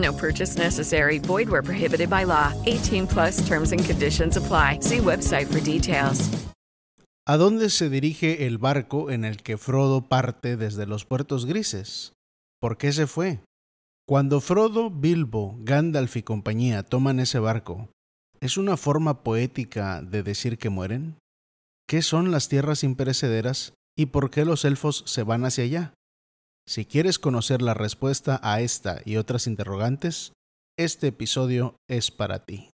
No purchase necessary. Void where prohibited by law. 18 plus terms and conditions apply. See website for details. ¿A dónde se dirige el barco en el que Frodo parte desde los puertos grises? ¿Por qué se fue? Cuando Frodo, Bilbo, Gandalf y compañía toman ese barco, ¿es una forma poética de decir que mueren? ¿Qué son las tierras imperecederas y por qué los elfos se van hacia allá? Si quieres conocer la respuesta a esta y otras interrogantes, este episodio es para ti.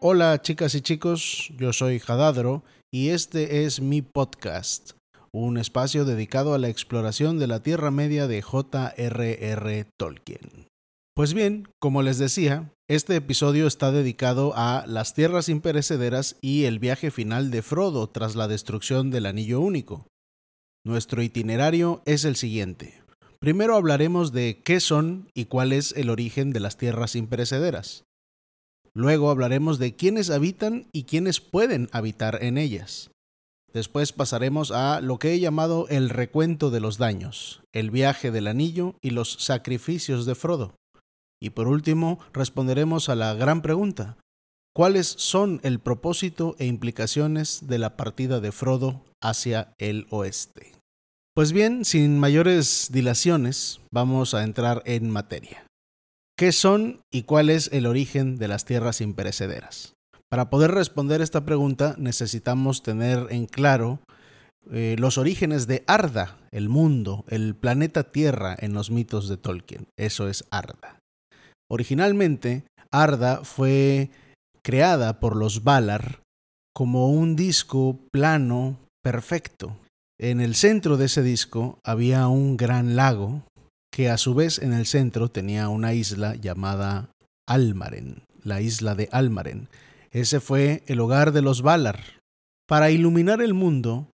Hola chicas y chicos, yo soy Jadadro y este es mi podcast, un espacio dedicado a la exploración de la Tierra Media de J.R.R. Tolkien. Pues bien, como les decía, este episodio está dedicado a las tierras imperecederas y el viaje final de Frodo tras la destrucción del Anillo Único. Nuestro itinerario es el siguiente. Primero hablaremos de qué son y cuál es el origen de las tierras imperecederas. Luego hablaremos de quiénes habitan y quiénes pueden habitar en ellas. Después pasaremos a lo que he llamado el recuento de los daños, el viaje del anillo y los sacrificios de Frodo. Y por último, responderemos a la gran pregunta, ¿cuáles son el propósito e implicaciones de la partida de Frodo hacia el oeste? Pues bien, sin mayores dilaciones, vamos a entrar en materia. ¿Qué son y cuál es el origen de las tierras imperecederas? Para poder responder esta pregunta necesitamos tener en claro eh, los orígenes de Arda, el mundo, el planeta Tierra en los mitos de Tolkien. Eso es Arda. Originalmente, Arda fue creada por los Valar como un disco plano perfecto. En el centro de ese disco había un gran lago que a su vez en el centro tenía una isla llamada Almaren, la isla de Almaren. Ese fue el hogar de los Valar. Para iluminar el mundo,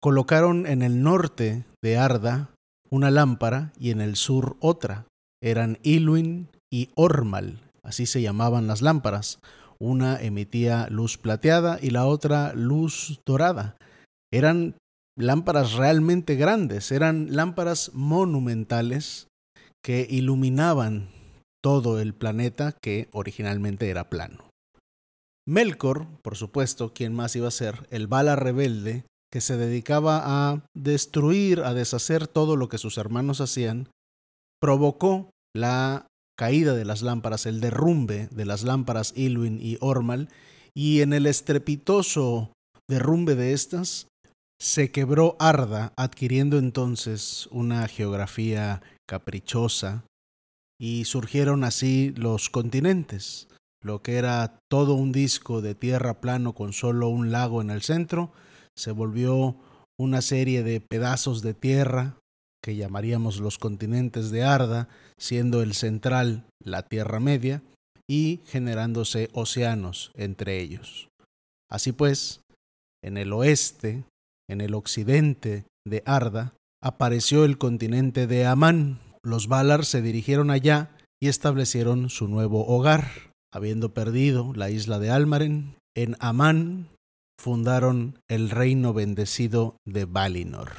colocaron en el norte de Arda una lámpara y en el sur otra. Eran Ilwin y Ormal, así se llamaban las lámparas. Una emitía luz plateada y la otra luz dorada. Eran lámparas realmente grandes, eran lámparas monumentales que iluminaban todo el planeta que originalmente era plano. Melkor, por supuesto, quien más iba a ser, el bala rebelde, que se dedicaba a destruir, a deshacer todo lo que sus hermanos hacían, provocó la caída de las lámparas, el derrumbe de las lámparas Ilwin y Ormal, y en el estrepitoso derrumbe de estas, se quebró Arda, adquiriendo entonces una geografía caprichosa, y surgieron así los continentes. Lo que era todo un disco de tierra plano con solo un lago en el centro, se volvió una serie de pedazos de tierra que llamaríamos los continentes de Arda, siendo el central la Tierra Media, y generándose océanos entre ellos. Así pues, en el oeste en el occidente de Arda, apareció el continente de Amán. Los Valar se dirigieron allá y establecieron su nuevo hogar. Habiendo perdido la isla de Almaren, en Amán fundaron el reino bendecido de Valinor.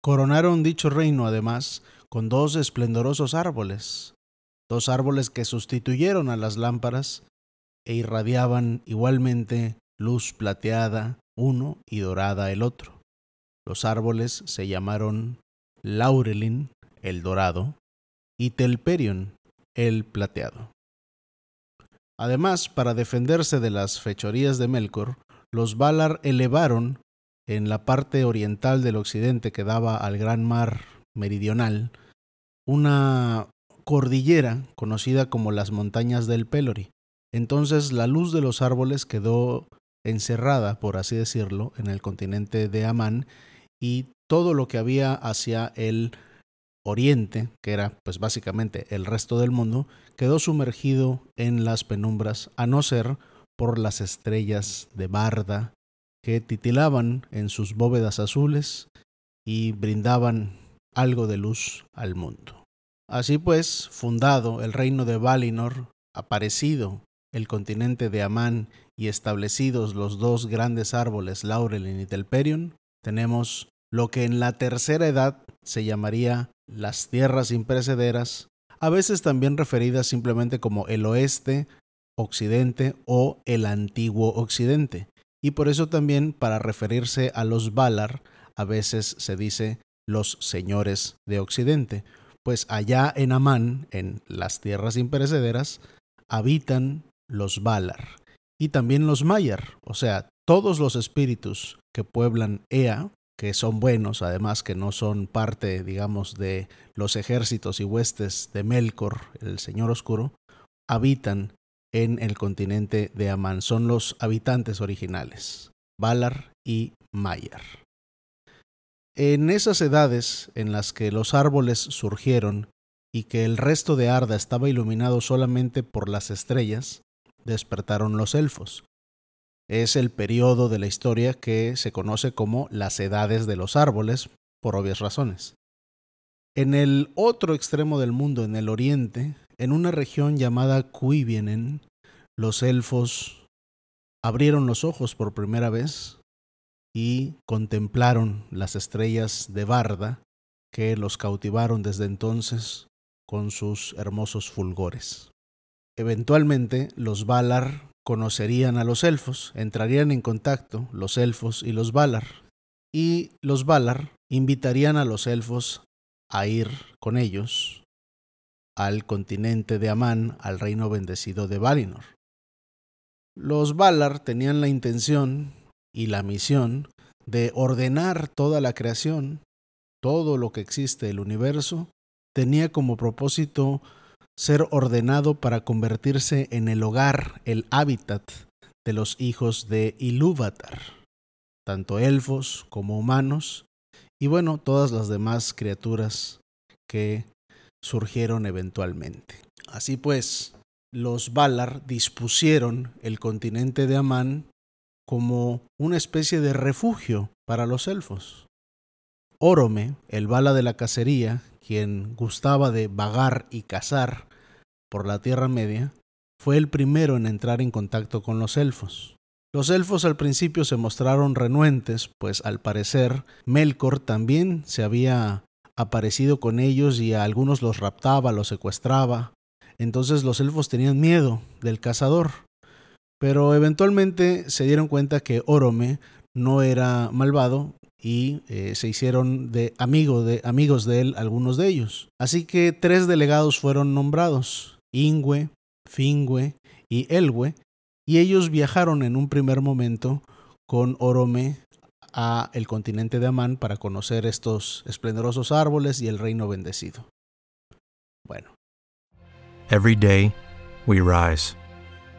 Coronaron dicho reino además con dos esplendorosos árboles, dos árboles que sustituyeron a las lámparas e irradiaban igualmente luz plateada uno y dorada el otro. Los árboles se llamaron Laurelin, el dorado, y Telperion, el plateado. Además, para defenderse de las fechorías de Melkor, los Valar elevaron en la parte oriental del occidente que daba al gran mar meridional una cordillera conocida como las montañas del Pelori. Entonces la luz de los árboles quedó encerrada, por así decirlo, en el continente de Amán y todo lo que había hacia el oriente, que era pues básicamente el resto del mundo, quedó sumergido en las penumbras, a no ser por las estrellas de Barda que titilaban en sus bóvedas azules y brindaban algo de luz al mundo. Así pues, fundado el reino de Valinor, aparecido el continente de Amán y establecidos los dos grandes árboles Laurelin y Telperion, tenemos lo que en la tercera edad se llamaría las tierras imprecederas, a veces también referidas simplemente como el oeste, occidente o el antiguo occidente. Y por eso también para referirse a los Valar a veces se dice los señores de occidente, pues allá en Amán, en las tierras imperecederas, habitan los Valar y también los Mayar, o sea, todos los espíritus que pueblan Ea, que son buenos, además que no son parte, digamos, de los ejércitos y huestes de Melkor, el Señor Oscuro, habitan en el continente de Amán. Son los habitantes originales, Valar y Mayar. En esas edades en las que los árboles surgieron y que el resto de Arda estaba iluminado solamente por las estrellas, despertaron los elfos. Es el periodo de la historia que se conoce como las edades de los árboles, por obvias razones. En el otro extremo del mundo, en el oriente, en una región llamada Cuivienen, los elfos abrieron los ojos por primera vez y contemplaron las estrellas de Barda que los cautivaron desde entonces con sus hermosos fulgores. Eventualmente los Valar conocerían a los elfos, entrarían en contacto los elfos y los Valar, y los Valar invitarían a los elfos a ir con ellos al continente de Amán, al reino bendecido de Valinor. Los Valar tenían la intención y la misión de ordenar toda la creación, todo lo que existe, el universo, tenía como propósito ser ordenado para convertirse en el hogar, el hábitat de los hijos de Ilúvatar, tanto elfos como humanos, y bueno, todas las demás criaturas que surgieron eventualmente. Así pues, los Valar dispusieron el continente de Amán como una especie de refugio para los elfos. Orome, el bala de la cacería, quien gustaba de vagar y cazar por la Tierra Media, fue el primero en entrar en contacto con los elfos. Los elfos al principio se mostraron renuentes, pues al parecer Melkor también se había aparecido con ellos y a algunos los raptaba, los secuestraba. Entonces los elfos tenían miedo del cazador. Pero eventualmente se dieron cuenta que Orome no era malvado y eh, se hicieron de, amigo de amigos de él algunos de ellos. Así que tres delegados fueron nombrados, Ingwe, Fingwe y Elwe, y ellos viajaron en un primer momento con Orome a el continente de Amán para conocer estos esplendorosos árboles y el reino bendecido. Bueno. Every day we rise,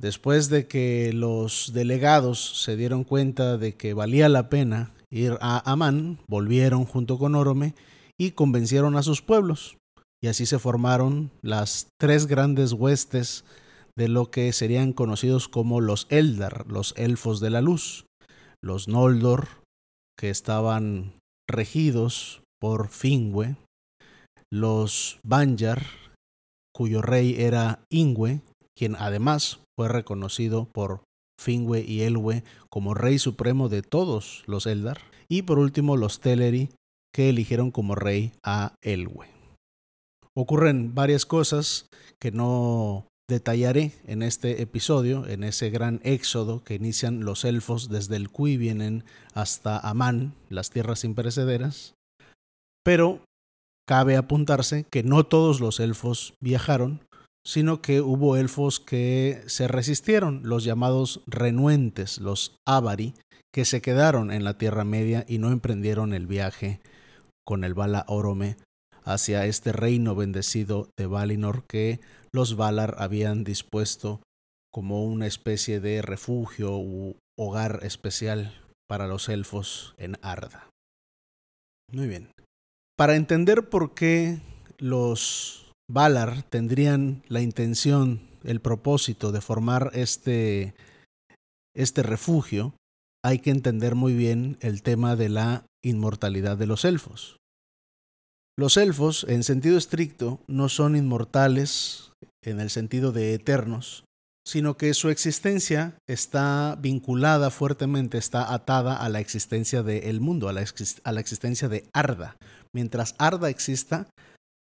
Después de que los delegados se dieron cuenta de que valía la pena ir a Amán, volvieron junto con Orome y convencieron a sus pueblos. Y así se formaron las tres grandes huestes de lo que serían conocidos como los Eldar, los elfos de la luz, los Noldor, que estaban regidos por Fingüe, los Banjar, cuyo rey era Ingwe, quien además fue reconocido por Finwë y Elwë como rey supremo de todos los Eldar, y por último los Teleri, que eligieron como rey a Elwë. Ocurren varias cosas que no detallaré en este episodio, en ese gran éxodo que inician los elfos desde el Cui vienen hasta Amán, las tierras imperecederas. Pero cabe apuntarse que no todos los elfos viajaron, sino que hubo elfos que se resistieron, los llamados renuentes, los Avari, que se quedaron en la Tierra Media y no emprendieron el viaje con el Bala Orome hacia este reino bendecido de Valinor que los Valar habían dispuesto como una especie de refugio u hogar especial para los elfos en Arda. Muy bien. Para entender por qué los Valar tendrían la intención, el propósito de formar este, este refugio, hay que entender muy bien el tema de la inmortalidad de los elfos. Los elfos, en sentido estricto, no son inmortales en el sentido de eternos, sino que su existencia está vinculada fuertemente, está atada a la existencia del mundo, a la, a la existencia de Arda. Mientras Arda exista,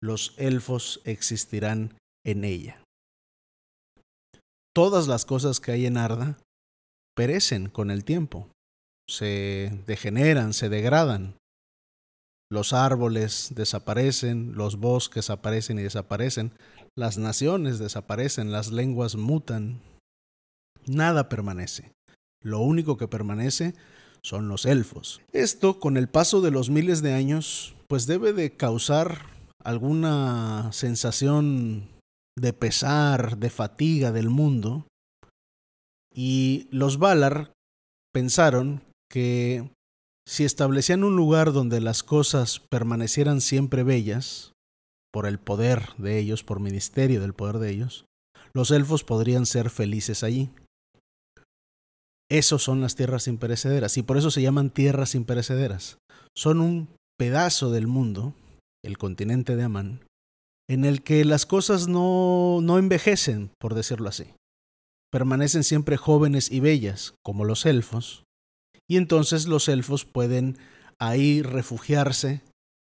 los elfos existirán en ella. Todas las cosas que hay en Arda perecen con el tiempo, se degeneran, se degradan, los árboles desaparecen, los bosques aparecen y desaparecen, las naciones desaparecen, las lenguas mutan. Nada permanece. Lo único que permanece son los elfos. Esto, con el paso de los miles de años, pues debe de causar alguna sensación de pesar, de fatiga del mundo. Y los Valar pensaron que si establecían un lugar donde las cosas permanecieran siempre bellas, por el poder de ellos, por ministerio del poder de ellos, los elfos podrían ser felices allí. Esos son las tierras imperecederas y por eso se llaman tierras imperecederas. Son un pedazo del mundo, el continente de Amán, en el que las cosas no, no envejecen, por decirlo así. Permanecen siempre jóvenes y bellas, como los elfos, y entonces los elfos pueden ahí refugiarse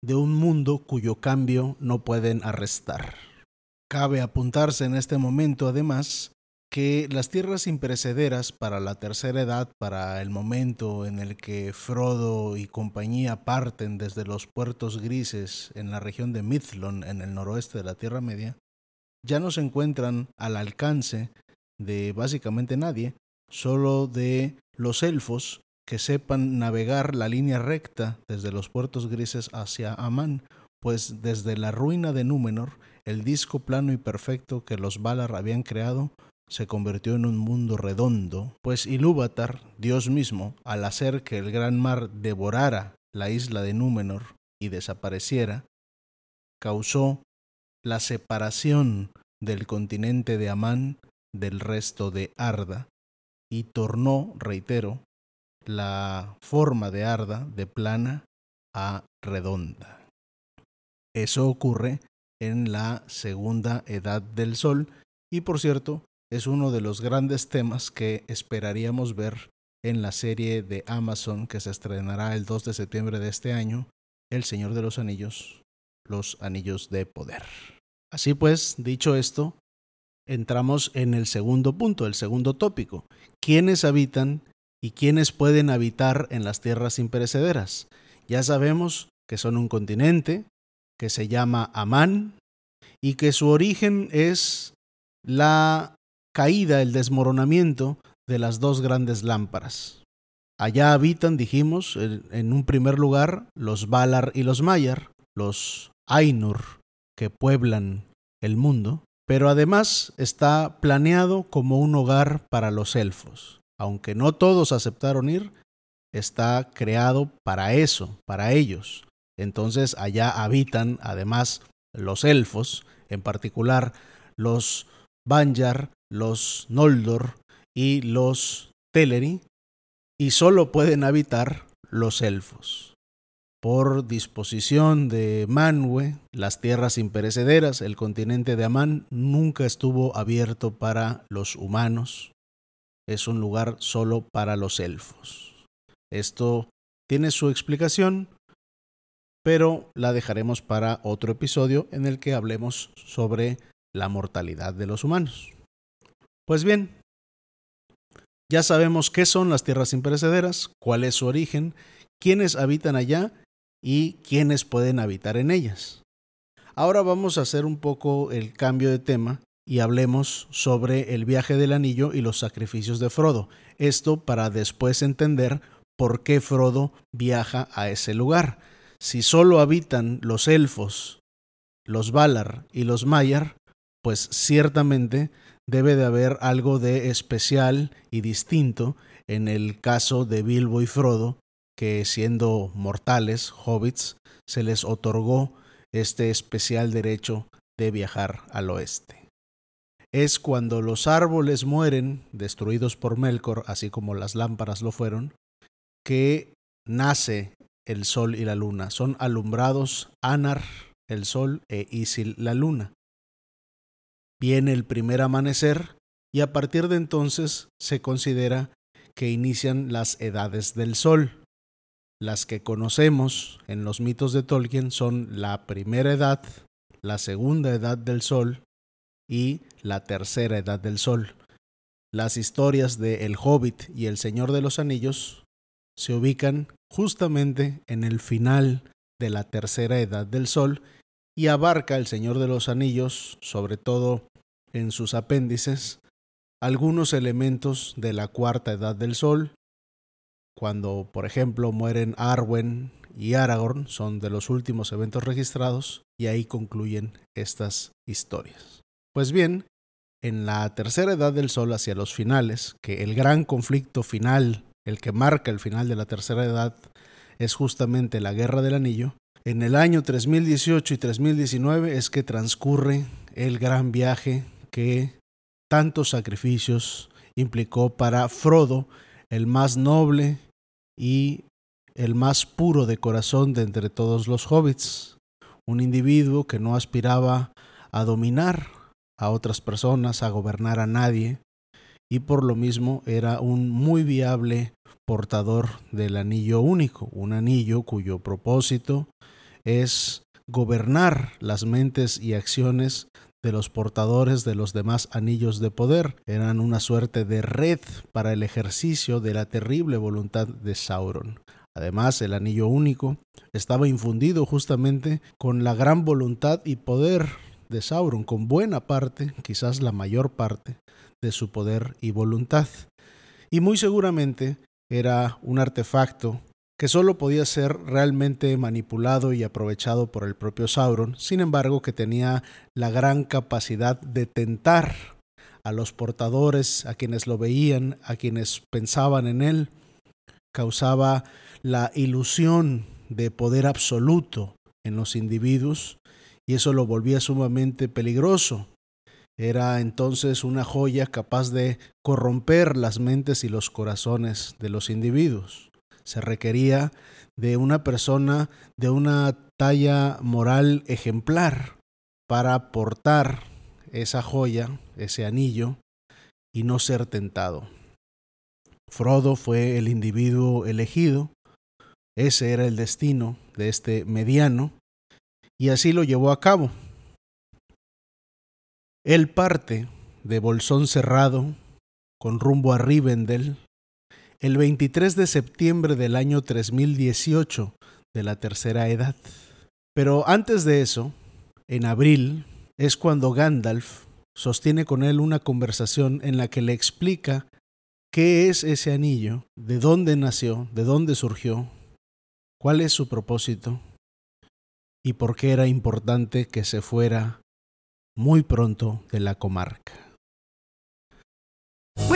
de un mundo cuyo cambio no pueden arrestar. Cabe apuntarse en este momento, además, que las tierras imperecederas para la tercera edad, para el momento en el que Frodo y compañía parten desde los puertos grises en la región de Mithlon, en el noroeste de la Tierra Media, ya no se encuentran al alcance de básicamente nadie, solo de los elfos que sepan navegar la línea recta desde los puertos grises hacia Amán, pues desde la ruina de Númenor, el disco plano y perfecto que los Valar habían creado se convirtió en un mundo redondo, pues Ilúvatar, Dios mismo, al hacer que el gran mar devorara la isla de Númenor y desapareciera, causó la separación del continente de Amán del resto de Arda y tornó, reitero, la forma de Arda de plana a redonda. Eso ocurre en la segunda edad del Sol y por cierto es uno de los grandes temas que esperaríamos ver en la serie de Amazon que se estrenará el 2 de septiembre de este año, El Señor de los Anillos, los Anillos de Poder. Así pues, dicho esto, entramos en el segundo punto, el segundo tópico. ¿Quiénes habitan y quiénes pueden habitar en las tierras imperecederas. Ya sabemos que son un continente que se llama Amán y que su origen es la caída, el desmoronamiento de las dos grandes lámparas. Allá habitan, dijimos, en un primer lugar los Valar y los Mayar, los Ainur, que pueblan el mundo, pero además está planeado como un hogar para los elfos aunque no todos aceptaron ir, está creado para eso, para ellos. Entonces allá habitan además los elfos, en particular los Banjar, los Noldor y los Teleri, y solo pueden habitar los elfos. Por disposición de Manwë, las tierras imperecederas, el continente de Amán nunca estuvo abierto para los humanos, es un lugar solo para los elfos. Esto tiene su explicación, pero la dejaremos para otro episodio en el que hablemos sobre la mortalidad de los humanos. Pues bien, ya sabemos qué son las tierras imperecederas, cuál es su origen, quiénes habitan allá y quiénes pueden habitar en ellas. Ahora vamos a hacer un poco el cambio de tema y hablemos sobre el viaje del anillo y los sacrificios de Frodo. Esto para después entender por qué Frodo viaja a ese lugar. Si solo habitan los elfos, los Valar y los Maiar, pues ciertamente debe de haber algo de especial y distinto en el caso de Bilbo y Frodo, que siendo mortales, hobbits, se les otorgó este especial derecho de viajar al oeste. Es cuando los árboles mueren, destruidos por Melkor, así como las lámparas lo fueron, que nace el sol y la luna. Son alumbrados Anar, el sol, e Isil, la luna. Viene el primer amanecer y a partir de entonces se considera que inician las edades del sol. Las que conocemos en los mitos de Tolkien son la primera edad, la segunda edad del sol y la tercera edad del sol. Las historias de El Hobbit y El Señor de los Anillos se ubican justamente en el final de la tercera edad del sol y abarca El Señor de los Anillos, sobre todo en sus apéndices algunos elementos de la cuarta edad del Sol, cuando por ejemplo mueren Arwen y Aragorn, son de los últimos eventos registrados, y ahí concluyen estas historias. Pues bien, en la tercera edad del Sol hacia los finales, que el gran conflicto final, el que marca el final de la tercera edad, es justamente la Guerra del Anillo, en el año 3018 y 3019 es que transcurre el gran viaje que tantos sacrificios implicó para Frodo, el más noble y el más puro de corazón de entre todos los hobbits, un individuo que no aspiraba a dominar a otras personas, a gobernar a nadie, y por lo mismo era un muy viable portador del anillo único, un anillo cuyo propósito es gobernar las mentes y acciones de los portadores de los demás anillos de poder. Eran una suerte de red para el ejercicio de la terrible voluntad de Sauron. Además, el anillo único estaba infundido justamente con la gran voluntad y poder de Sauron, con buena parte, quizás la mayor parte, de su poder y voluntad. Y muy seguramente era un artefacto que solo podía ser realmente manipulado y aprovechado por el propio Sauron, sin embargo que tenía la gran capacidad de tentar a los portadores, a quienes lo veían, a quienes pensaban en él, causaba la ilusión de poder absoluto en los individuos y eso lo volvía sumamente peligroso. Era entonces una joya capaz de corromper las mentes y los corazones de los individuos se requería de una persona de una talla moral ejemplar para portar esa joya, ese anillo, y no ser tentado. Frodo fue el individuo elegido, ese era el destino de este mediano, y así lo llevó a cabo. Él parte de Bolsón Cerrado con rumbo a Rivendell, el 23 de septiembre del año 3018 de la tercera edad. Pero antes de eso, en abril, es cuando Gandalf sostiene con él una conversación en la que le explica qué es ese anillo, de dónde nació, de dónde surgió, cuál es su propósito y por qué era importante que se fuera muy pronto de la comarca.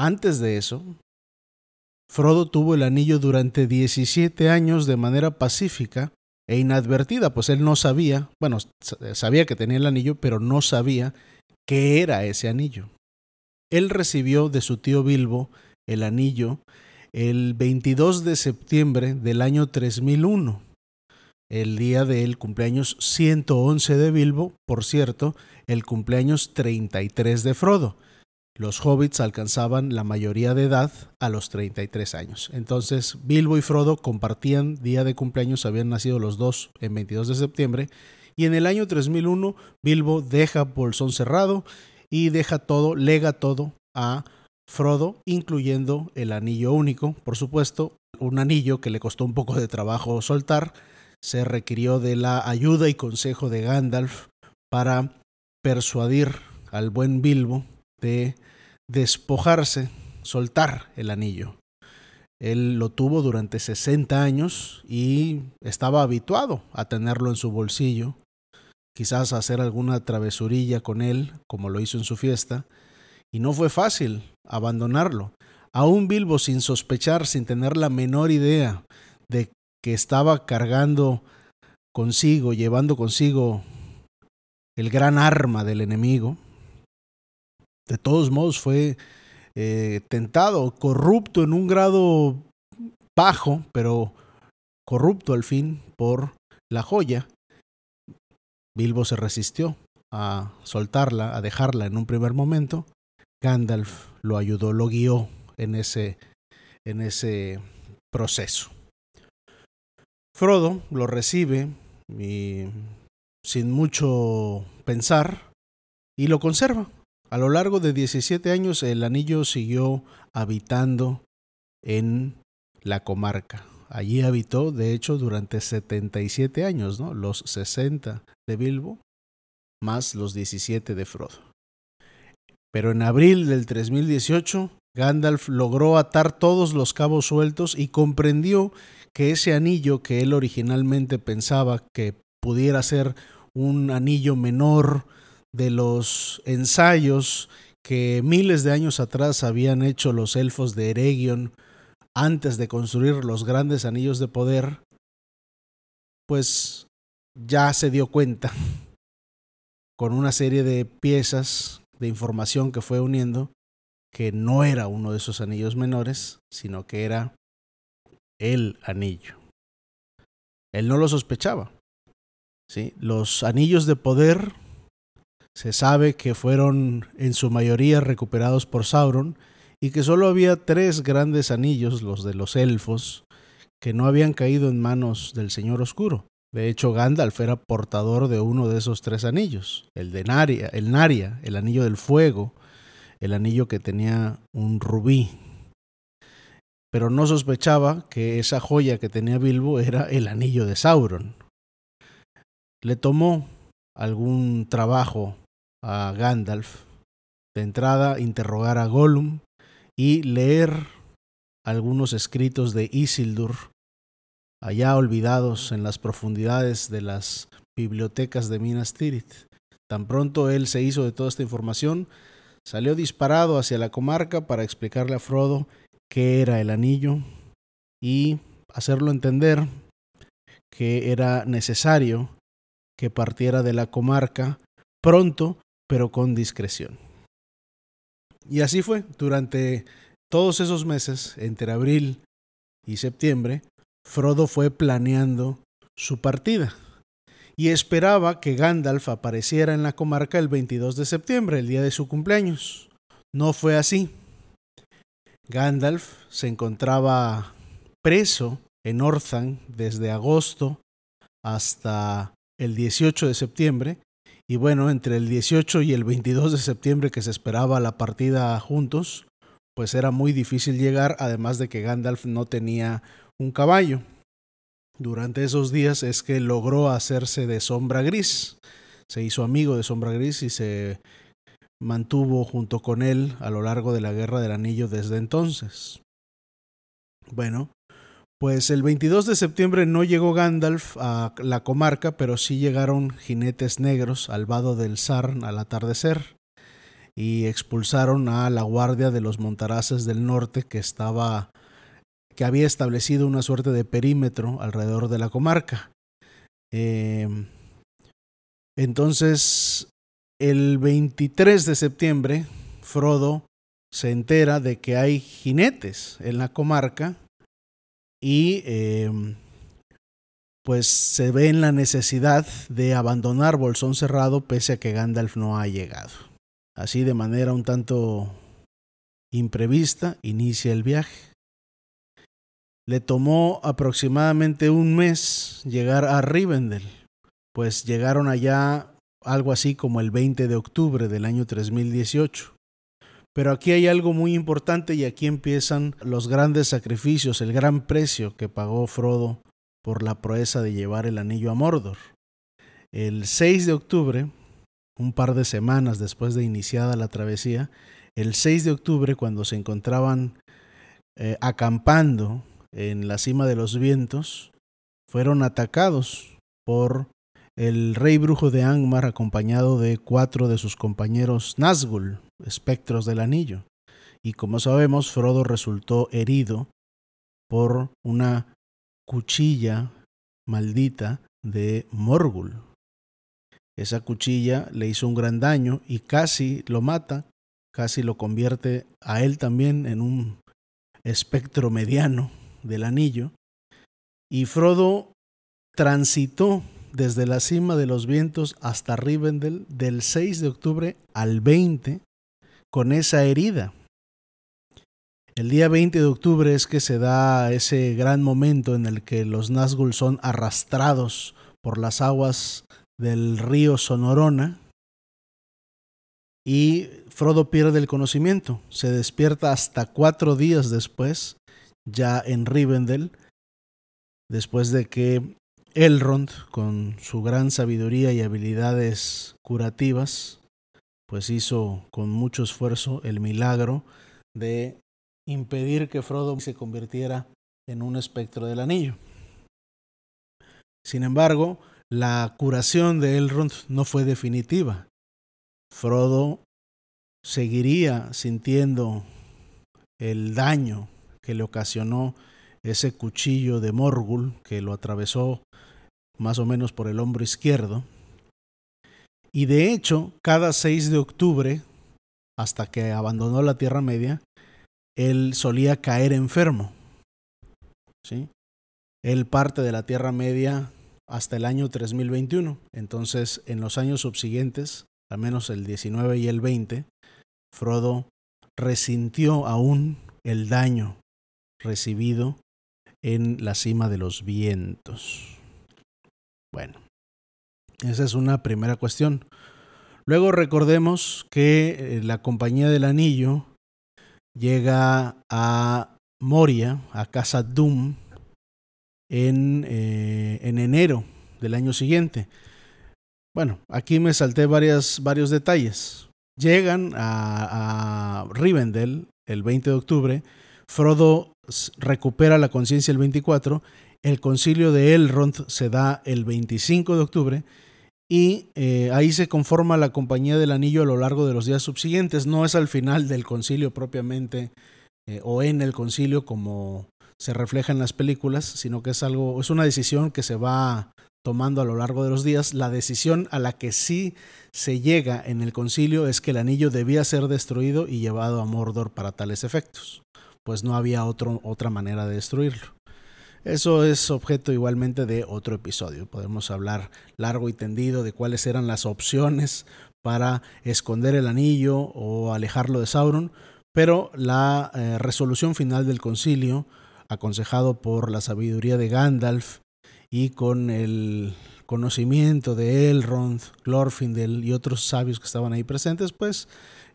Antes de eso, Frodo tuvo el anillo durante 17 años de manera pacífica e inadvertida, pues él no sabía, bueno, sabía que tenía el anillo, pero no sabía qué era ese anillo. Él recibió de su tío Bilbo el anillo el 22 de septiembre del año 3001, el día del cumpleaños 111 de Bilbo, por cierto, el cumpleaños 33 de Frodo. Los hobbits alcanzaban la mayoría de edad a los 33 años. Entonces, Bilbo y Frodo compartían día de cumpleaños, habían nacido los dos en 22 de septiembre, y en el año 3001 Bilbo deja Bolsón cerrado y deja todo, lega todo a Frodo, incluyendo el anillo único, por supuesto, un anillo que le costó un poco de trabajo soltar, se requirió de la ayuda y consejo de Gandalf para persuadir al buen Bilbo de despojarse, soltar el anillo. Él lo tuvo durante 60 años y estaba habituado a tenerlo en su bolsillo, quizás hacer alguna travesurilla con él, como lo hizo en su fiesta, y no fue fácil abandonarlo. Aún Bilbo, sin sospechar, sin tener la menor idea de que estaba cargando consigo, llevando consigo el gran arma del enemigo, de todos modos fue eh, tentado, corrupto en un grado bajo, pero corrupto al fin por la joya. Bilbo se resistió a soltarla, a dejarla en un primer momento, Gandalf lo ayudó, lo guió en ese, en ese proceso. Frodo lo recibe sin mucho pensar y lo conserva. A lo largo de 17 años el anillo siguió habitando en la comarca. Allí habitó, de hecho, durante 77 años, ¿no? Los 60 de Bilbo más los 17 de Frodo. Pero en abril del 3018, Gandalf logró atar todos los cabos sueltos y comprendió que ese anillo que él originalmente pensaba que pudiera ser un anillo menor de los ensayos que miles de años atrás habían hecho los elfos de Eregion antes de construir los grandes anillos de poder, pues ya se dio cuenta con una serie de piezas de información que fue uniendo que no era uno de esos anillos menores, sino que era el anillo. Él no lo sospechaba. ¿sí? Los anillos de poder se sabe que fueron en su mayoría recuperados por Sauron y que solo había tres grandes anillos, los de los elfos, que no habían caído en manos del Señor Oscuro. De hecho, Gandalf era portador de uno de esos tres anillos, el de Naria, el Naria, el anillo del fuego, el anillo que tenía un rubí. Pero no sospechaba que esa joya que tenía Bilbo era el anillo de Sauron. Le tomó algún trabajo a Gandalf, de entrada interrogar a Gollum y leer algunos escritos de Isildur allá olvidados en las profundidades de las bibliotecas de Minas Tirith. Tan pronto él se hizo de toda esta información, salió disparado hacia la comarca para explicarle a Frodo qué era el anillo y hacerlo entender que era necesario que partiera de la comarca pronto, pero con discreción. Y así fue, durante todos esos meses, entre abril y septiembre, Frodo fue planeando su partida y esperaba que Gandalf apareciera en la comarca el 22 de septiembre, el día de su cumpleaños. No fue así. Gandalf se encontraba preso en Orthanc desde agosto hasta el 18 de septiembre. Y bueno, entre el 18 y el 22 de septiembre que se esperaba la partida juntos, pues era muy difícil llegar, además de que Gandalf no tenía un caballo. Durante esos días es que logró hacerse de sombra gris. Se hizo amigo de sombra gris y se mantuvo junto con él a lo largo de la Guerra del Anillo desde entonces. Bueno, pues el 22 de septiembre no llegó Gandalf a la comarca, pero sí llegaron jinetes negros al vado del Sarn al atardecer. y expulsaron a la guardia de los Montaraces del norte que estaba que había establecido una suerte de perímetro alrededor de la comarca. Eh, entonces, el 23 de septiembre, Frodo se entera de que hay jinetes en la comarca y eh, pues se ve en la necesidad de abandonar Bolsón Cerrado pese a que Gandalf no ha llegado. Así de manera un tanto imprevista inicia el viaje. Le tomó aproximadamente un mes llegar a Rivendell, pues llegaron allá algo así como el 20 de octubre del año 3018. Pero aquí hay algo muy importante y aquí empiezan los grandes sacrificios, el gran precio que pagó Frodo por la proeza de llevar el anillo a Mordor. El 6 de octubre, un par de semanas después de iniciada la travesía, el 6 de octubre, cuando se encontraban eh, acampando en la cima de los vientos, fueron atacados por el rey brujo de Angmar acompañado de cuatro de sus compañeros Nazgûl, espectros del anillo. Y como sabemos, Frodo resultó herido por una cuchilla maldita de Morgul. Esa cuchilla le hizo un gran daño y casi lo mata, casi lo convierte a él también en un espectro mediano del anillo. Y Frodo transitó desde la cima de los vientos hasta Rivendell del 6 de octubre al 20 con esa herida. El día 20 de octubre es que se da ese gran momento en el que los Nazgûl son arrastrados por las aguas del río Sonorona y Frodo pierde el conocimiento. Se despierta hasta cuatro días después, ya en Rivendell, después de que Elrond, con su gran sabiduría y habilidades curativas, pues hizo con mucho esfuerzo el milagro de impedir que Frodo se convirtiera en un espectro del anillo. Sin embargo, la curación de Elrond no fue definitiva. Frodo seguiría sintiendo el daño que le ocasionó ese cuchillo de Morgul que lo atravesó más o menos por el hombro izquierdo. Y de hecho, cada 6 de octubre, hasta que abandonó la Tierra Media, él solía caer enfermo. ¿sí? Él parte de la Tierra Media hasta el año 3021. Entonces, en los años subsiguientes, al menos el 19 y el 20, Frodo resintió aún el daño recibido en la cima de los vientos. Bueno, esa es una primera cuestión. Luego recordemos que eh, la Compañía del Anillo llega a Moria, a Casa Doom, en, eh, en enero del año siguiente. Bueno, aquí me salté varios detalles. Llegan a, a Rivendell el 20 de octubre. Frodo recupera la conciencia el 24. El concilio de Elrond se da el 25 de octubre y eh, ahí se conforma la Compañía del Anillo a lo largo de los días subsiguientes. No es al final del concilio propiamente eh, o en el concilio como se refleja en las películas, sino que es algo, es una decisión que se va tomando a lo largo de los días. La decisión a la que sí se llega en el concilio es que el anillo debía ser destruido y llevado a Mordor para tales efectos, pues no había otro, otra manera de destruirlo. Eso es objeto igualmente de otro episodio. Podemos hablar largo y tendido de cuáles eran las opciones para esconder el anillo o alejarlo de Sauron, pero la eh, resolución final del concilio, aconsejado por la sabiduría de Gandalf y con el conocimiento de Elrond, Glorfindel y otros sabios que estaban ahí presentes, pues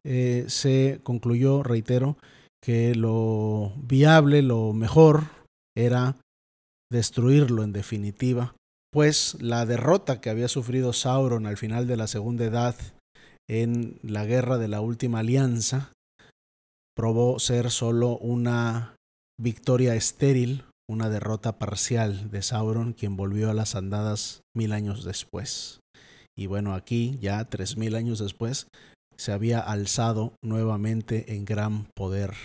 eh, se concluyó, reitero, que lo viable, lo mejor era destruirlo en definitiva, pues la derrota que había sufrido Sauron al final de la Segunda Edad en la guerra de la Última Alianza probó ser solo una victoria estéril, una derrota parcial de Sauron, quien volvió a las andadas mil años después. Y bueno, aquí, ya tres mil años después, se había alzado nuevamente en gran poder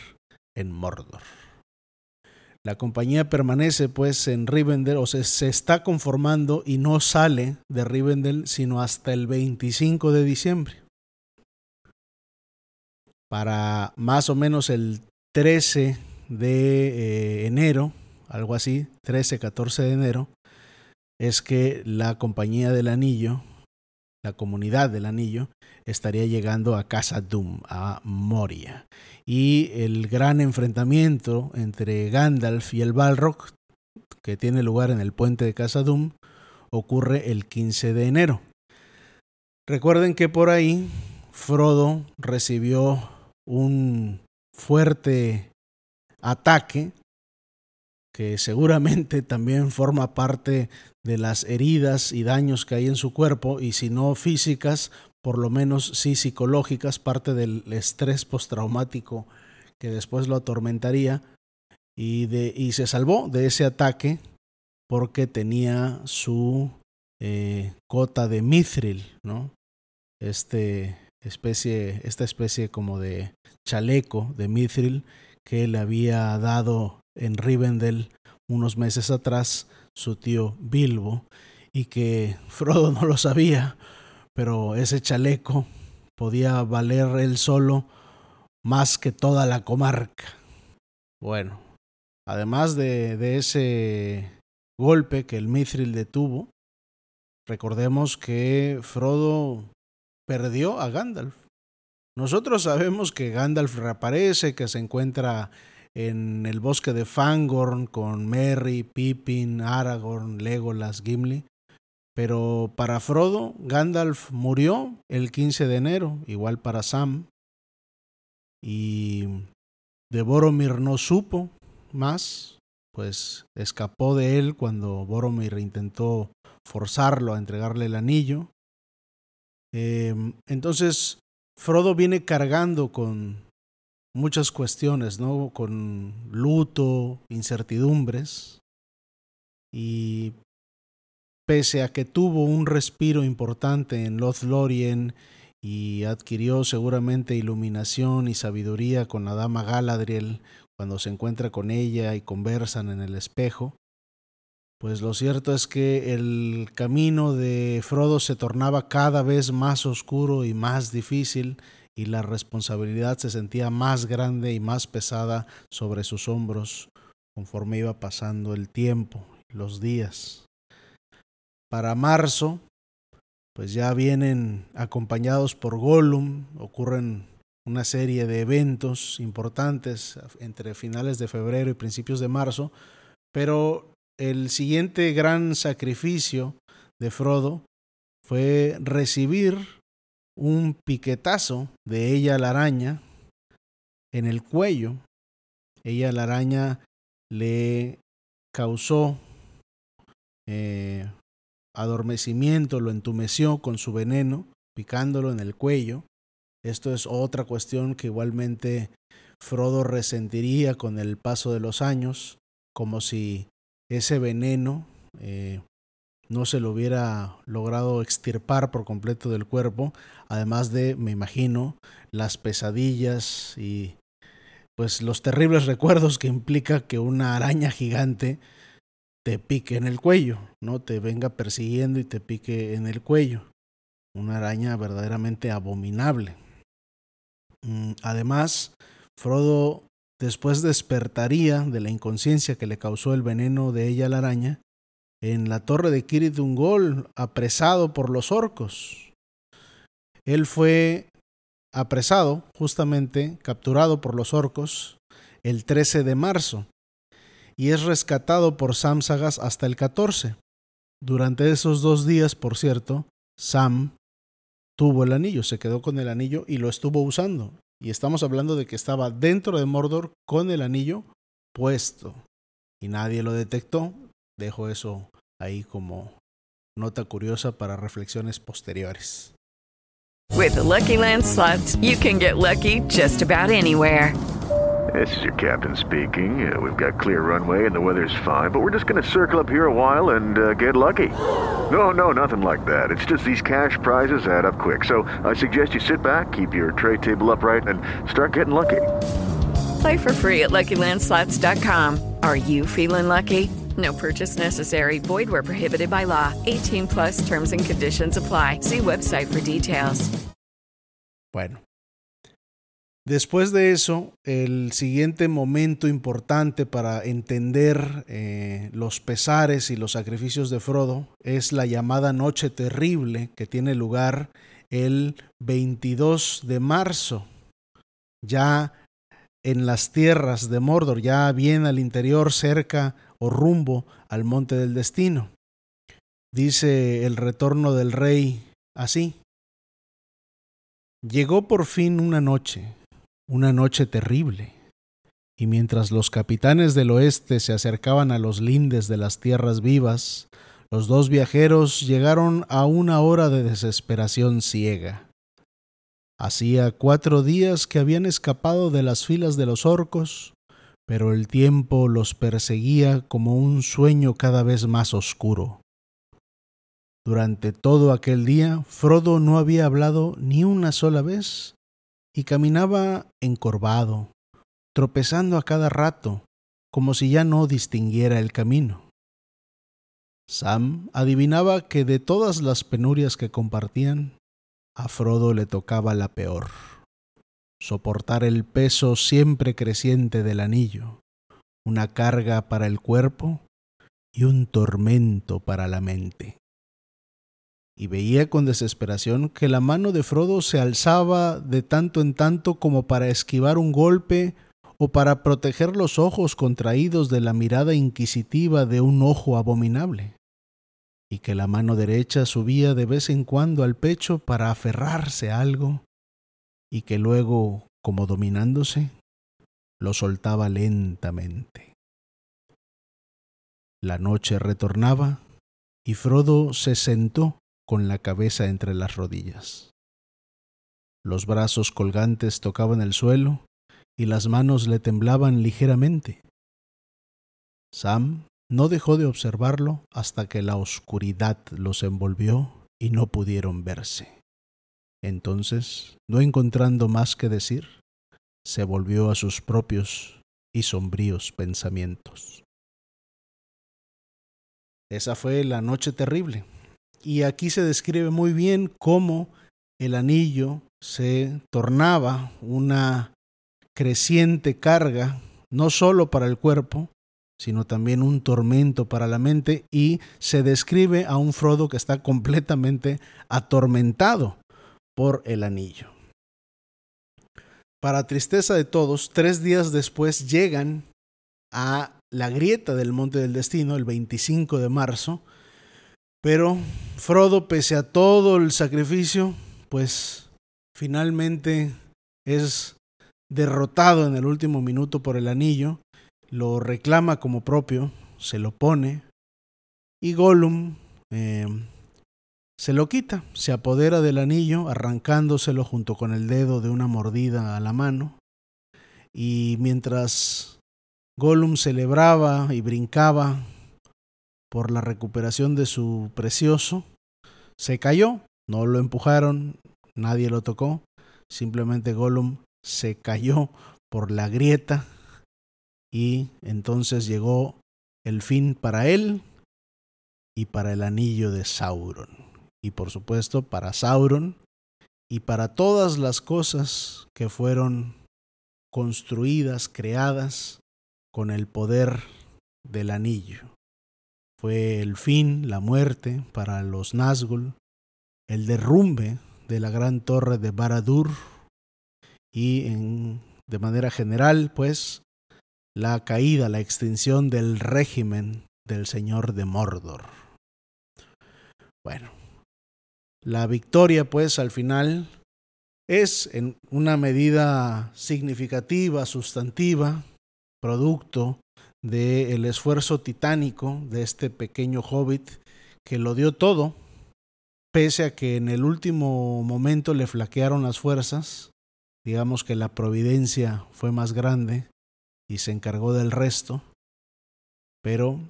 en Mordor. La compañía permanece pues en Rivendell, o sea, se está conformando y no sale de Rivendell sino hasta el 25 de diciembre. Para más o menos el 13 de eh, enero, algo así, 13-14 de enero, es que la compañía del anillo, la comunidad del anillo, estaría llegando a Casa Doom, a Moria. Y el gran enfrentamiento entre Gandalf y el Balrog, que tiene lugar en el puente de Casa Doom, ocurre el 15 de enero. Recuerden que por ahí Frodo recibió un fuerte ataque que seguramente también forma parte de las heridas y daños que hay en su cuerpo y si no físicas, por lo menos sí psicológicas, parte del estrés postraumático que después lo atormentaría y, de, y se salvó de ese ataque porque tenía su eh, cota de mithril, ¿no? Este especie, esta especie como de chaleco de mithril que le había dado en Rivendell unos meses atrás su tío Bilbo y que Frodo no lo sabía, pero ese chaleco podía valer él solo más que toda la comarca. Bueno, además de, de ese golpe que el Mithril detuvo, recordemos que Frodo perdió a Gandalf. Nosotros sabemos que Gandalf reaparece, que se encuentra en el bosque de Fangorn con Merry, Pippin, Aragorn, Legolas, Gimli. Pero para Frodo, Gandalf murió el 15 de enero, igual para Sam. Y de Boromir no supo más, pues escapó de él cuando Boromir intentó forzarlo a entregarle el anillo. Eh, entonces, Frodo viene cargando con muchas cuestiones, ¿no? Con luto, incertidumbres. Y pese a que tuvo un respiro importante en Lothlorien y adquirió seguramente iluminación y sabiduría con la dama Galadriel cuando se encuentra con ella y conversan en el espejo, pues lo cierto es que el camino de Frodo se tornaba cada vez más oscuro y más difícil y la responsabilidad se sentía más grande y más pesada sobre sus hombros conforme iba pasando el tiempo, los días. Para marzo, pues ya vienen acompañados por Gollum, ocurren una serie de eventos importantes entre finales de febrero y principios de marzo, pero el siguiente gran sacrificio de Frodo fue recibir un piquetazo de ella la araña en el cuello. Ella la araña le causó eh, adormecimiento, lo entumeció con su veneno, picándolo en el cuello. Esto es otra cuestión que igualmente Frodo resentiría con el paso de los años, como si ese veneno eh, no se lo hubiera logrado extirpar por completo del cuerpo, además de, me imagino, las pesadillas y pues los terribles recuerdos que implica que una araña gigante te pique en el cuello, no te venga persiguiendo y te pique en el cuello. Una araña verdaderamente abominable. Mm, además, Frodo después despertaría de la inconsciencia que le causó el veneno de ella la araña en la torre de Kirit Ungol, apresado por los orcos. Él fue apresado, justamente capturado por los orcos, el 13 de marzo y es rescatado por Sam Sagas hasta el 14. Durante esos dos días, por cierto, Sam tuvo el anillo, se quedó con el anillo y lo estuvo usando. Y estamos hablando de que estaba dentro de Mordor con el anillo puesto. Y nadie lo detectó Dejo eso ahí como nota curiosa para reflexiones posteriores. With the Lucky Land slots, you can get lucky just about anywhere. This is your captain speaking. Uh, we've got clear runway and the weather's fine, but we're just going to circle up here a while and uh, get lucky. No, no, nothing like that. It's just these cash prizes add up quick. So I suggest you sit back, keep your tray table upright, and start getting lucky. Play for free at LuckyLandSlots.com. Are you feeling lucky? No purchase necessary. Void where prohibited by law. 18 plus terms and conditions apply. See website for details. Bueno. Después de eso, el siguiente momento importante para entender eh, los pesares y los sacrificios de Frodo es la llamada Noche Terrible que tiene lugar el 22 de marzo, ya en las tierras de Mordor, ya bien al interior, cerca o rumbo al Monte del Destino. Dice el retorno del rey así. Llegó por fin una noche una noche terrible, y mientras los capitanes del oeste se acercaban a los lindes de las tierras vivas, los dos viajeros llegaron a una hora de desesperación ciega. Hacía cuatro días que habían escapado de las filas de los orcos, pero el tiempo los perseguía como un sueño cada vez más oscuro. Durante todo aquel día, Frodo no había hablado ni una sola vez y caminaba encorvado, tropezando a cada rato, como si ya no distinguiera el camino. Sam adivinaba que de todas las penurias que compartían, a Frodo le tocaba la peor, soportar el peso siempre creciente del anillo, una carga para el cuerpo y un tormento para la mente. Y veía con desesperación que la mano de Frodo se alzaba de tanto en tanto como para esquivar un golpe o para proteger los ojos contraídos de la mirada inquisitiva de un ojo abominable, y que la mano derecha subía de vez en cuando al pecho para aferrarse a algo, y que luego, como dominándose, lo soltaba lentamente. La noche retornaba, y Frodo se sentó con la cabeza entre las rodillas. Los brazos colgantes tocaban el suelo y las manos le temblaban ligeramente. Sam no dejó de observarlo hasta que la oscuridad los envolvió y no pudieron verse. Entonces, no encontrando más que decir, se volvió a sus propios y sombríos pensamientos. Esa fue la noche terrible y aquí se describe muy bien cómo el anillo se tornaba una creciente carga, no solo para el cuerpo, sino también un tormento para la mente, y se describe a un Frodo que está completamente atormentado por el anillo. Para tristeza de todos, tres días después llegan a la grieta del Monte del Destino, el 25 de marzo, pero Frodo, pese a todo el sacrificio, pues finalmente es derrotado en el último minuto por el anillo, lo reclama como propio, se lo pone, y Gollum eh, se lo quita, se apodera del anillo, arrancándoselo junto con el dedo de una mordida a la mano, y mientras Gollum celebraba y brincaba por la recuperación de su precioso, se cayó, no lo empujaron, nadie lo tocó, simplemente Gollum se cayó por la grieta y entonces llegó el fin para él y para el anillo de Sauron. Y por supuesto para Sauron y para todas las cosas que fueron construidas, creadas con el poder del anillo. Fue el fin, la muerte para los Nazgûl, el derrumbe de la gran torre de Baradur y en, de manera general, pues, la caída, la extinción del régimen del señor de Mordor. Bueno, la victoria, pues, al final es en una medida significativa, sustantiva, producto del esfuerzo titánico de este pequeño hobbit que lo dio todo, pese a que en el último momento le flaquearon las fuerzas, digamos que la providencia fue más grande y se encargó del resto. Pero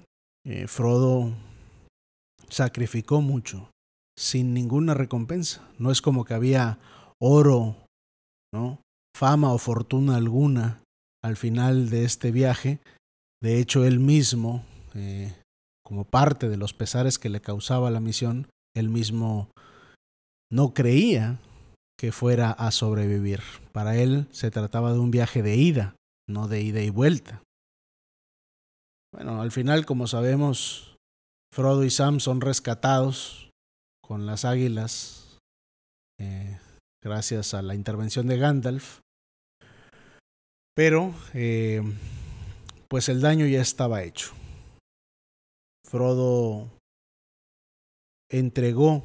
eh, Frodo sacrificó mucho sin ninguna recompensa. No es como que había oro, ¿no? fama o fortuna alguna al final de este viaje. De hecho, él mismo, eh, como parte de los pesares que le causaba la misión, él mismo no creía que fuera a sobrevivir. Para él se trataba de un viaje de ida, no de ida y vuelta. Bueno, al final, como sabemos, Frodo y Sam son rescatados con las águilas eh, gracias a la intervención de Gandalf. Pero, eh, pues el daño ya estaba hecho. Frodo entregó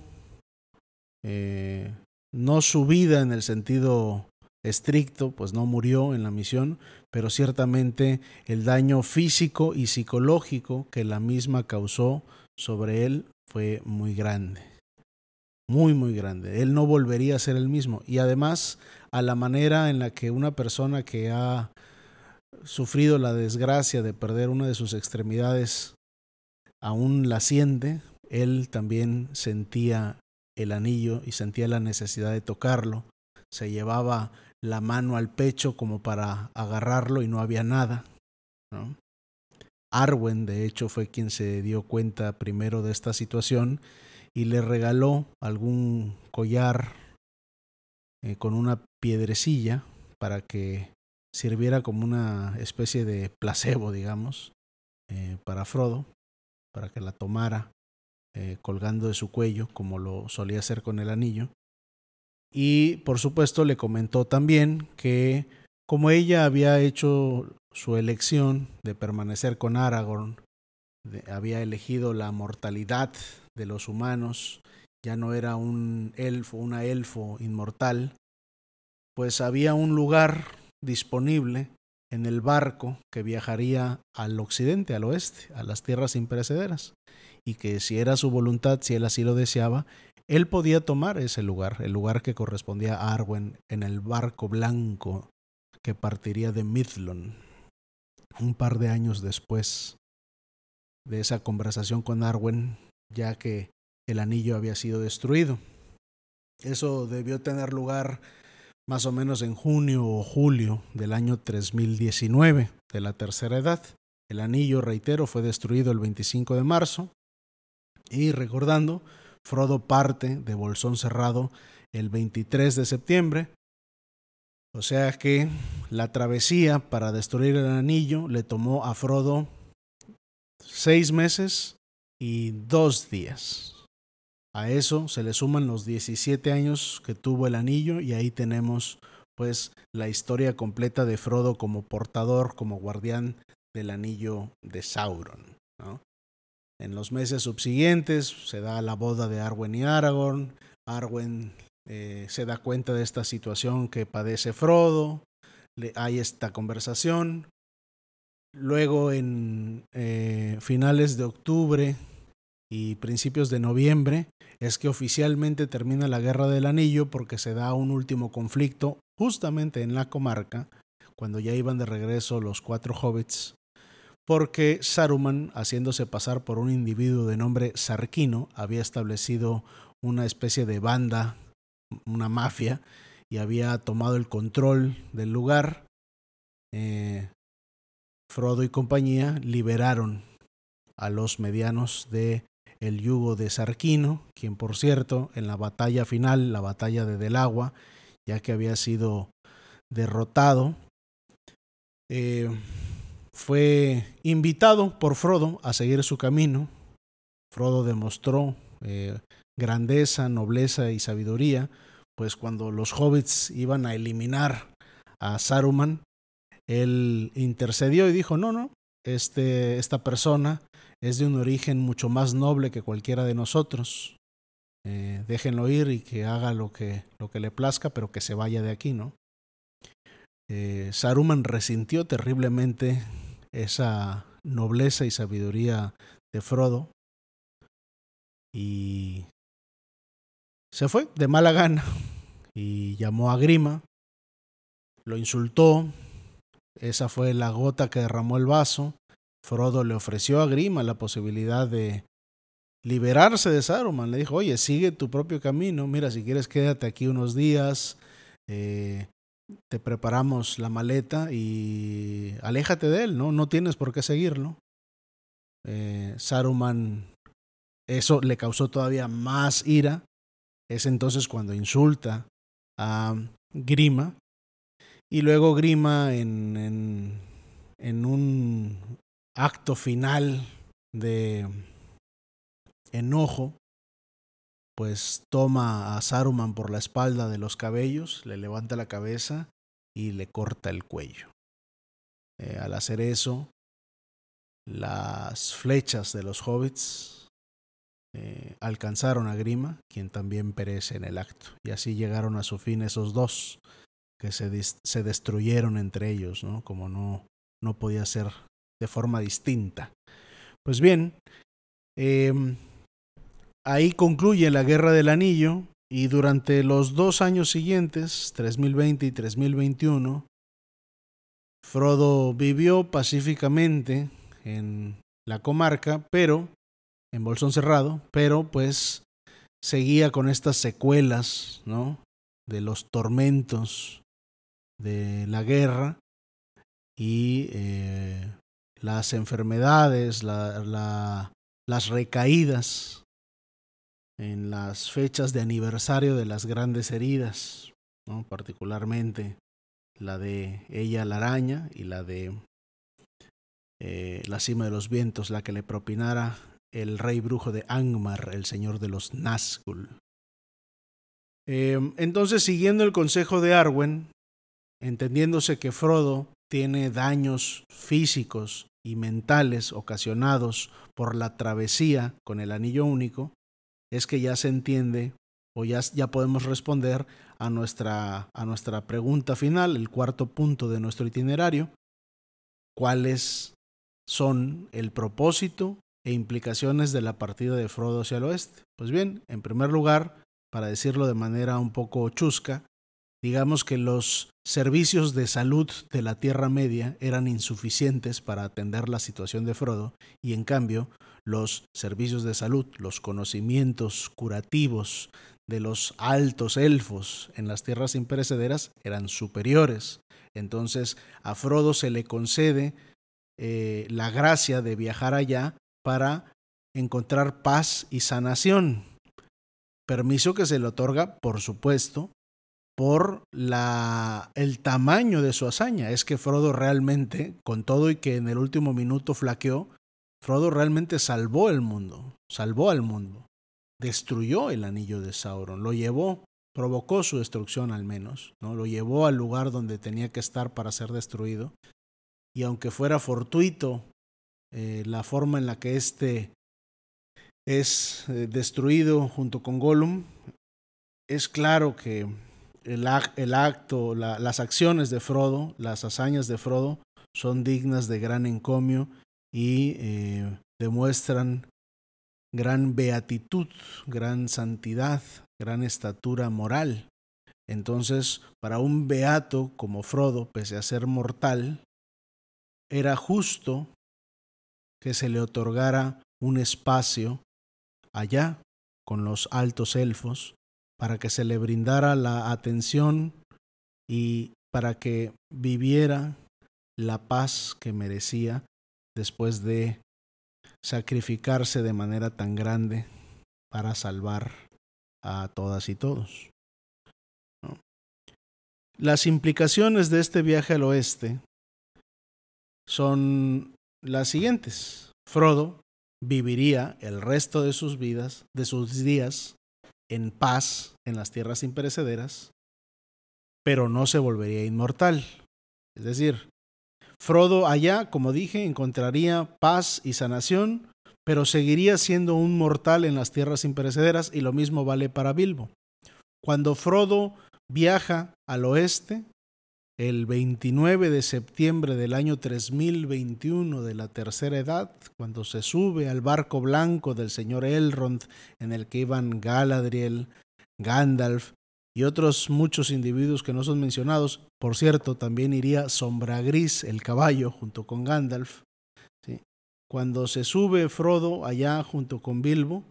eh, no su vida en el sentido estricto, pues no murió en la misión, pero ciertamente el daño físico y psicológico que la misma causó sobre él fue muy grande. Muy, muy grande. Él no volvería a ser el mismo. Y además, a la manera en la que una persona que ha sufrido la desgracia de perder una de sus extremidades aún la siente, él también sentía el anillo y sentía la necesidad de tocarlo. Se llevaba la mano al pecho como para agarrarlo y no había nada. Arwen, de hecho, fue quien se dio cuenta primero de esta situación y le regaló algún collar eh, con una piedrecilla para que sirviera como una especie de placebo, digamos, eh, para Frodo, para que la tomara eh, colgando de su cuello, como lo solía hacer con el anillo. Y por supuesto le comentó también que como ella había hecho su elección de permanecer con Aragorn, había elegido la mortalidad de los humanos, ya no era un elfo, una elfo inmortal, pues había un lugar disponible en el barco que viajaría al occidente, al oeste, a las tierras imperecederas y que si era su voluntad, si él así lo deseaba, él podía tomar ese lugar, el lugar que correspondía a Arwen en el barco blanco que partiría de Midlon. Un par de años después de esa conversación con Arwen, ya que el anillo había sido destruido. Eso debió tener lugar más o menos en junio o julio del año 3019 de la tercera edad. El anillo, reitero, fue destruido el 25 de marzo y recordando, Frodo parte de Bolsón Cerrado el 23 de septiembre. O sea que la travesía para destruir el anillo le tomó a Frodo seis meses y dos días. A eso se le suman los 17 años que tuvo el anillo y ahí tenemos pues la historia completa de Frodo como portador, como guardián del anillo de Sauron. En los meses subsiguientes se da la boda de Arwen y Aragorn. Arwen eh, se da cuenta de esta situación que padece Frodo. Le, hay esta conversación. Luego en eh, finales de octubre y principios de noviembre es que oficialmente termina la Guerra del Anillo porque se da un último conflicto justamente en la comarca, cuando ya iban de regreso los cuatro hobbits porque Saruman, haciéndose pasar por un individuo de nombre Sarquino, había establecido una especie de banda, una mafia, y había tomado el control del lugar. Eh, Frodo y compañía liberaron a los medianos de el yugo de Sarquino, quien por cierto en la batalla final, la batalla de Delagua, ya que había sido derrotado, eh, fue invitado por Frodo a seguir su camino. Frodo demostró eh, grandeza, nobleza y sabiduría, pues cuando los hobbits iban a eliminar a Saruman, él intercedió y dijo, no, no, este, esta persona es de un origen mucho más noble que cualquiera de nosotros. Eh, déjenlo ir y que haga lo que, lo que le plazca, pero que se vaya de aquí, ¿no? Eh, Saruman resintió terriblemente esa nobleza y sabiduría de Frodo y se fue de mala gana y llamó a Grima, lo insultó, esa fue la gota que derramó el vaso. Frodo le ofreció a Grima la posibilidad de liberarse de Saruman. Le dijo, oye, sigue tu propio camino. Mira, si quieres quédate aquí unos días. Eh, te preparamos la maleta y aléjate de él, ¿no? No tienes por qué seguirlo. Eh, Saruman, eso le causó todavía más ira. Es entonces cuando insulta a Grima. Y luego Grima en, en, un acto final de enojo, pues toma a Saruman por la espalda de los cabellos, le levanta la cabeza y le corta el cuello. Eh, al hacer eso, las flechas de los hobbits eh, alcanzaron a Grima, quien también perece en el acto. Y así llegaron a su fin esos dos, que se, se destruyeron entre ellos, ¿no? como no, no podía ser de forma distinta. Pues bien, eh, Ahí concluye la Guerra del Anillo y durante los dos años siguientes, 3020 y 3021, Frodo vivió pacíficamente en la comarca, pero en Bolsón Cerrado, pero pues seguía con estas secuelas, ¿no? De los tormentos de la guerra y eh, las enfermedades, la, la, las recaídas en las fechas de aniversario de las grandes heridas, ¿no? particularmente la de ella la araña y la de eh, la cima de los vientos, la que le propinara el rey brujo de Angmar, el señor de los Nazgûl. Eh, entonces, siguiendo el consejo de Arwen, entendiéndose que Frodo tiene daños físicos y mentales ocasionados por la travesía con el anillo único, es que ya se entiende o ya, podemos responder a nuestra, a nuestra pregunta final, el cuarto punto de nuestro itinerario, cuáles son el propósito e implicaciones de la partida de Frodo hacia el oeste. Pues bien, en primer lugar, para decirlo de manera un poco chusca, digamos que los servicios de salud de la Tierra Media eran insuficientes para atender la situación de Frodo y en cambio los servicios de salud, los conocimientos curativos de los altos elfos en las tierras imperecederas eran superiores. Entonces a Frodo se le concede eh, la gracia de viajar allá para encontrar paz y sanación. Permiso que se le otorga, por supuesto, por la, el tamaño de su hazaña. Es que Frodo realmente, con todo y que en el último minuto flaqueó, Frodo realmente salvó el mundo, salvó al mundo, destruyó el anillo de Sauron, lo llevó, provocó su destrucción al menos, ¿no? lo llevó al lugar donde tenía que estar para ser destruido. Y aunque fuera fortuito eh, la forma en la que éste es eh, destruido junto con Gollum, es claro que el, acto, la, las acciones de Frodo, las hazañas de Frodo, son dignas de gran encomio y eh, demuestran gran beatitud, gran santidad, gran estatura moral. Entonces, para un beato como Frodo, pese a ser mortal, era justo que se le otorgara un espacio allá con los altos elfos para que se le brindara la atención y para que viviera la paz que merecía después de sacrificarse de manera tan grande para salvar a todas y todos. Las implicaciones de este viaje al oeste son las siguientes. Frodo viviría el resto de sus vidas, de sus días, en paz en las tierras imperecederas, pero no se volvería inmortal. Es decir, Frodo allá, como dije, encontraría paz y sanación, pero seguiría siendo un mortal en las tierras imperecederas y lo mismo vale para Bilbo. Cuando Frodo viaja al oeste, el 29 de septiembre del año 3021 de la tercera edad, cuando se sube al barco blanco del señor Elrond en el que iban Galadriel, Gandalf y otros muchos individuos que no son mencionados. Por cierto, también iría Sombra Gris, el caballo, junto con Gandalf. Cuando se sube Frodo allá junto con Bilbo,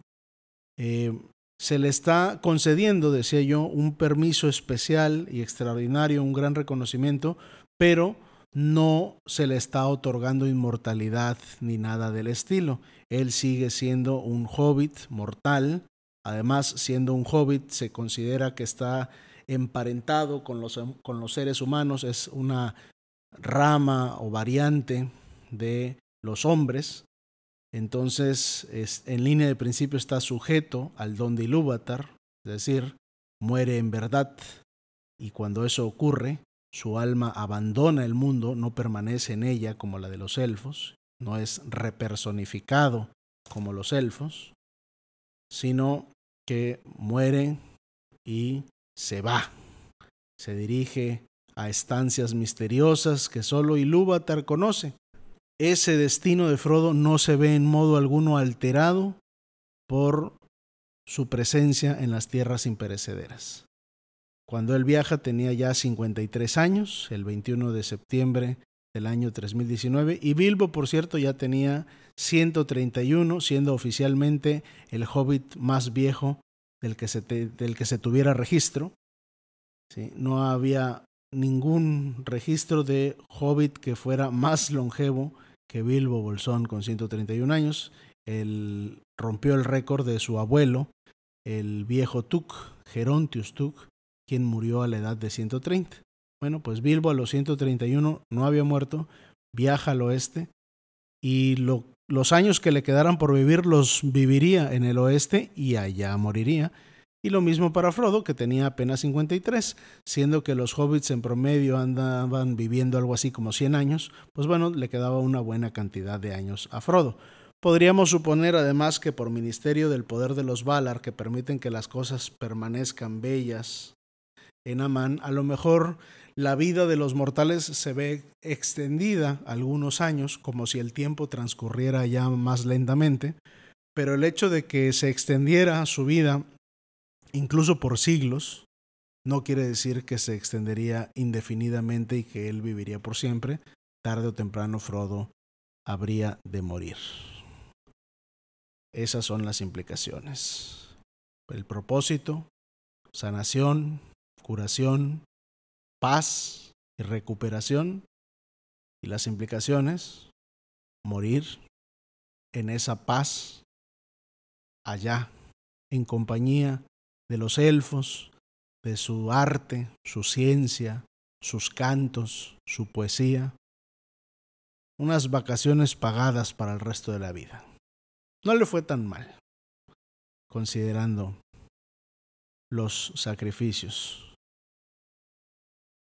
eh, se le está concediendo, decía yo, un permiso especial y extraordinario, un gran reconocimiento, pero no se le está otorgando inmortalidad ni nada del estilo. Él sigue siendo un hobbit mortal. Además, siendo un hobbit, se considera que está emparentado con los, con los seres humanos. Es una rama o variante de los hombres. Entonces, es, en línea de principio está sujeto al don de Ilúvatar, es decir, muere en verdad. Y cuando eso ocurre, su alma abandona el mundo, no permanece en ella como la de los elfos, no es repersonificado como los elfos, sino que muere y se va. Se dirige a estancias misteriosas que solo Ilúvatar conoce. Ese destino de Frodo no se ve en modo alguno alterado por su presencia en las tierras imperecederas. Cuando él viaja tenía ya 53 años, el 21 de septiembre del año 3019, y Bilbo, por cierto, ya tenía 131, siendo oficialmente el hobbit más viejo del que se, del que se tuviera registro. ¿Sí? No había ningún registro de hobbit que fuera más longevo que Bilbo Bolsón con 131 años. Él rompió el récord de su abuelo, el viejo Tuk, Gerontius Tuk, quien murió a la edad de 130. Bueno, pues Bilbo a los 131 no había muerto, viaja al oeste y lo, los años que le quedaran por vivir los viviría en el oeste y allá moriría. Y lo mismo para Frodo, que tenía apenas 53, siendo que los hobbits en promedio andaban viviendo algo así como 100 años, pues bueno, le quedaba una buena cantidad de años a Frodo. Podríamos suponer además que por ministerio del poder de los Valar, que permiten que las cosas permanezcan bellas en Amán, a lo mejor la vida de los mortales se ve extendida algunos años, como si el tiempo transcurriera ya más lentamente, pero el hecho de que se extendiera su vida incluso por siglos, no quiere decir que se extendería indefinidamente y que él viviría por siempre. Tarde o temprano Frodo habría de morir. Esas son las implicaciones. El propósito, sanación, curación, paz y recuperación. Y las implicaciones, morir en esa paz, allá, en compañía de los elfos, de su arte, su ciencia, sus cantos, su poesía. Unas vacaciones pagadas para el resto de la vida. No le fue tan mal, considerando los sacrificios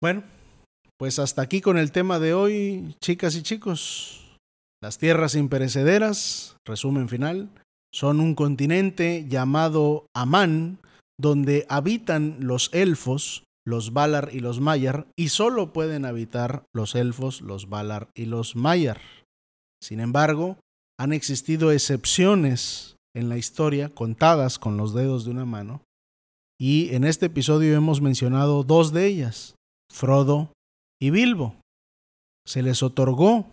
bueno, pues hasta aquí con el tema de hoy, chicas y chicos. Las tierras imperecederas, resumen final, son un continente llamado Amán, donde habitan los elfos, los Valar y los Maiar, y solo pueden habitar los elfos, los Valar y los Maiar. Sin embargo, han existido excepciones en la historia, contadas con los dedos de una mano, y en este episodio hemos mencionado dos de ellas. Frodo y Bilbo. Se les otorgó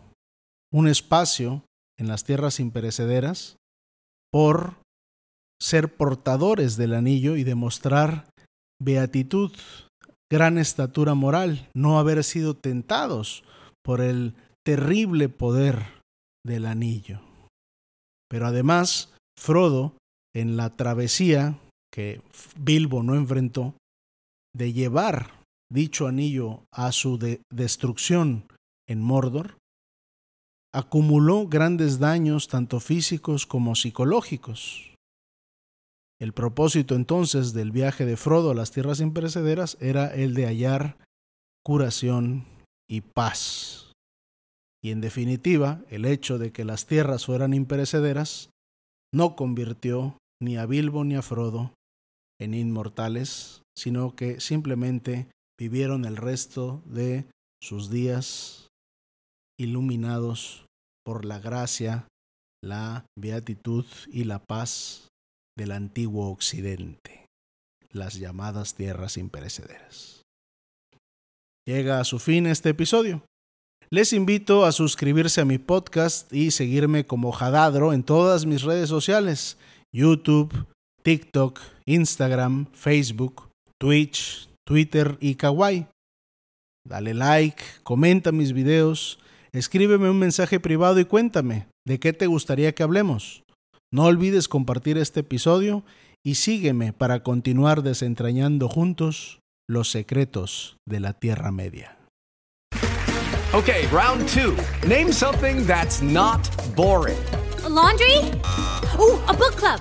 un espacio en las tierras imperecederas por ser portadores del anillo y demostrar beatitud, gran estatura moral, no haber sido tentados por el terrible poder del anillo. Pero además, Frodo, en la travesía que Bilbo no enfrentó, de llevar dicho anillo a su de destrucción en Mordor, acumuló grandes daños tanto físicos como psicológicos. El propósito entonces del viaje de Frodo a las tierras imperecederas era el de hallar curación y paz. Y en definitiva, el hecho de que las tierras fueran imperecederas no convirtió ni a Bilbo ni a Frodo en inmortales, sino que simplemente vivieron el resto de sus días iluminados por la gracia, la beatitud y la paz del antiguo occidente. las llamadas tierras imperecederas. Llega a su fin este episodio. Les invito a suscribirse a mi podcast y seguirme como Jadadro en todas mis redes sociales, YouTube, TikTok, Instagram, Facebook, Twitch, Twitter y Kawaii. Dale like, comenta mis videos, escríbeme un mensaje privado y cuéntame de qué te gustaría que hablemos. No olvides compartir este episodio y sígueme para continuar desentrañando juntos los secretos de la Tierra Media. Okay, round two. Name something that's not boring. A laundry? Ooh, a book club.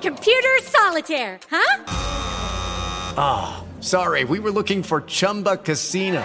Computer solitaire, huh? Ah, oh, sorry, we were looking for Chumba Casino.